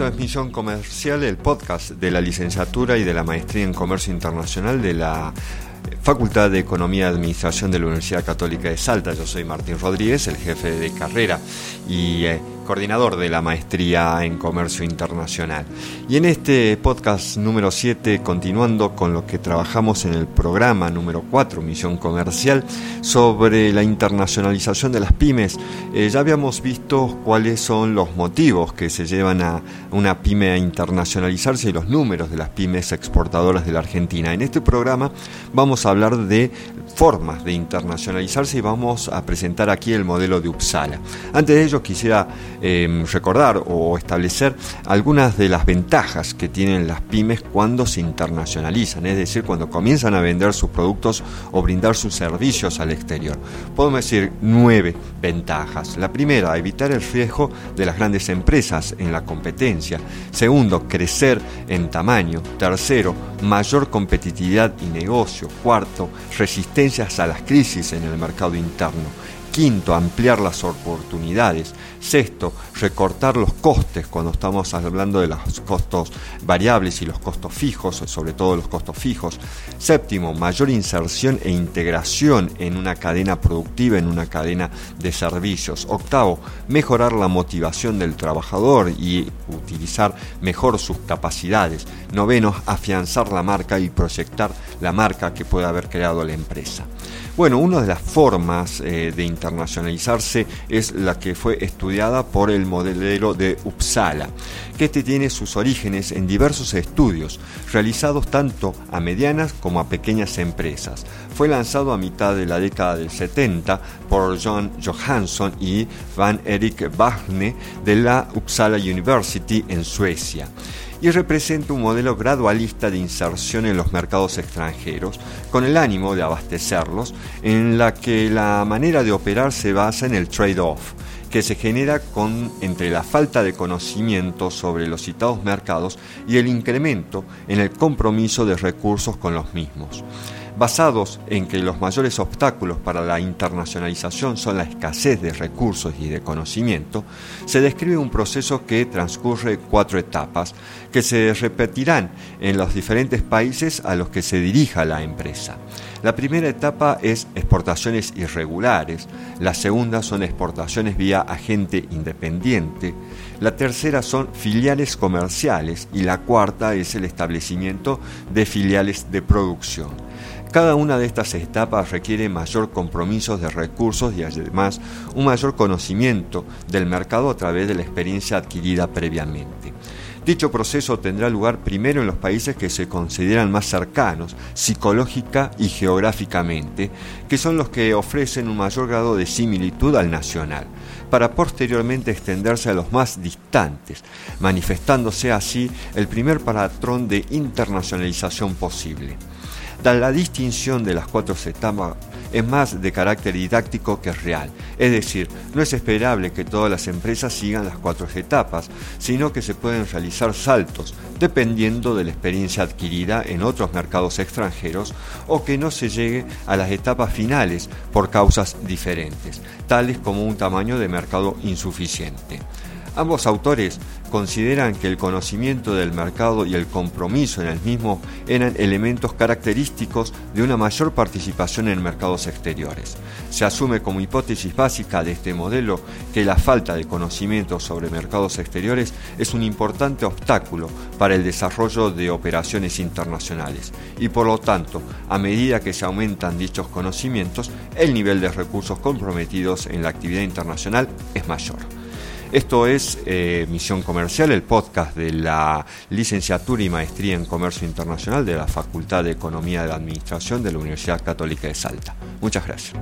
Esto es Comercial, el podcast de la licenciatura y de la maestría en Comercio Internacional de la Facultad de Economía y Administración de la Universidad Católica de Salta. Yo soy Martín Rodríguez, el jefe de carrera y eh, coordinador de la maestría en Comercio Internacional. Y en este podcast número 7, continuando con lo que trabajamos en el programa número 4, Misión Comercial, sobre la internacionalización de las pymes, eh, ya habíamos visto cuáles son los motivos que se llevan a una pyme a internacionalizarse y los números de las pymes exportadoras de la Argentina. En este programa vamos a hablar de formas de internacionalizarse y vamos a presentar aquí el modelo de Uppsala. Antes de ello quisiera em, recordar o establecer algunas de las ventajas que tienen las pymes cuando se internacionalizan, es decir, cuando comienzan a vender sus productos o brindar sus servicios al exterior. Podemos decir nueve ventajas. La primera, evitar el riesgo de las grandes empresas en la competencia. Segundo, crecer en tamaño. Tercero, mayor competitividad y negocio. Cuarto, a las crisis en el mercado interno. Quinto, ampliar las oportunidades. Sexto, recortar los costes cuando estamos hablando de los costos variables y los costos fijos, sobre todo los costos fijos. Séptimo, mayor inserción e integración en una cadena productiva, en una cadena de servicios. Octavo, mejorar la motivación del trabajador y utilizar mejor sus capacidades. Noveno, afianzar la marca y proyectar la marca que pueda haber creado la empresa. Bueno, una de las formas eh, de internacionalizarse es la que fue estudiada por el modelo de Uppsala, que este tiene sus orígenes en diversos estudios realizados tanto a medianas como a pequeñas empresas. Fue lanzado a mitad de la década del 70 por John Johansson y Van Erik Bagne de la Uppsala University en Suecia y representa un modelo gradualista de inserción en los mercados extranjeros, con el ánimo de abastecerlos, en la que la manera de operar se basa en el trade-off, que se genera con, entre la falta de conocimiento sobre los citados mercados y el incremento en el compromiso de recursos con los mismos basados en que los mayores obstáculos para la internacionalización son la escasez de recursos y de conocimiento, se describe un proceso que transcurre cuatro etapas que se repetirán en los diferentes países a los que se dirija la empresa. La primera etapa es exportaciones irregulares, la segunda son exportaciones vía agente independiente, la tercera son filiales comerciales y la cuarta es el establecimiento de filiales de producción. Cada una de estas etapas requiere mayor compromiso de recursos y además un mayor conocimiento del mercado a través de la experiencia adquirida previamente. Dicho proceso tendrá lugar primero en los países que se consideran más cercanos, psicológica y geográficamente, que son los que ofrecen un mayor grado de similitud al nacional, para posteriormente extenderse a los más distantes, manifestándose así el primer patrón de internacionalización posible la distinción de las cuatro etapas es más de carácter didáctico que real. Es decir, no es esperable que todas las empresas sigan las cuatro etapas, sino que se pueden realizar saltos dependiendo de la experiencia adquirida en otros mercados extranjeros o que no se llegue a las etapas finales por causas diferentes, tales como un tamaño de mercado insuficiente. Ambos autores consideran que el conocimiento del mercado y el compromiso en el mismo eran elementos característicos de una mayor participación en mercados exteriores. Se asume como hipótesis básica de este modelo que la falta de conocimiento sobre mercados exteriores es un importante obstáculo para el desarrollo de operaciones internacionales y por lo tanto, a medida que se aumentan dichos conocimientos, el nivel de recursos comprometidos en la actividad internacional es mayor. Esto es eh, Misión Comercial, el podcast de la licenciatura y maestría en Comercio Internacional de la Facultad de Economía de la Administración de la Universidad Católica de Salta. Muchas gracias.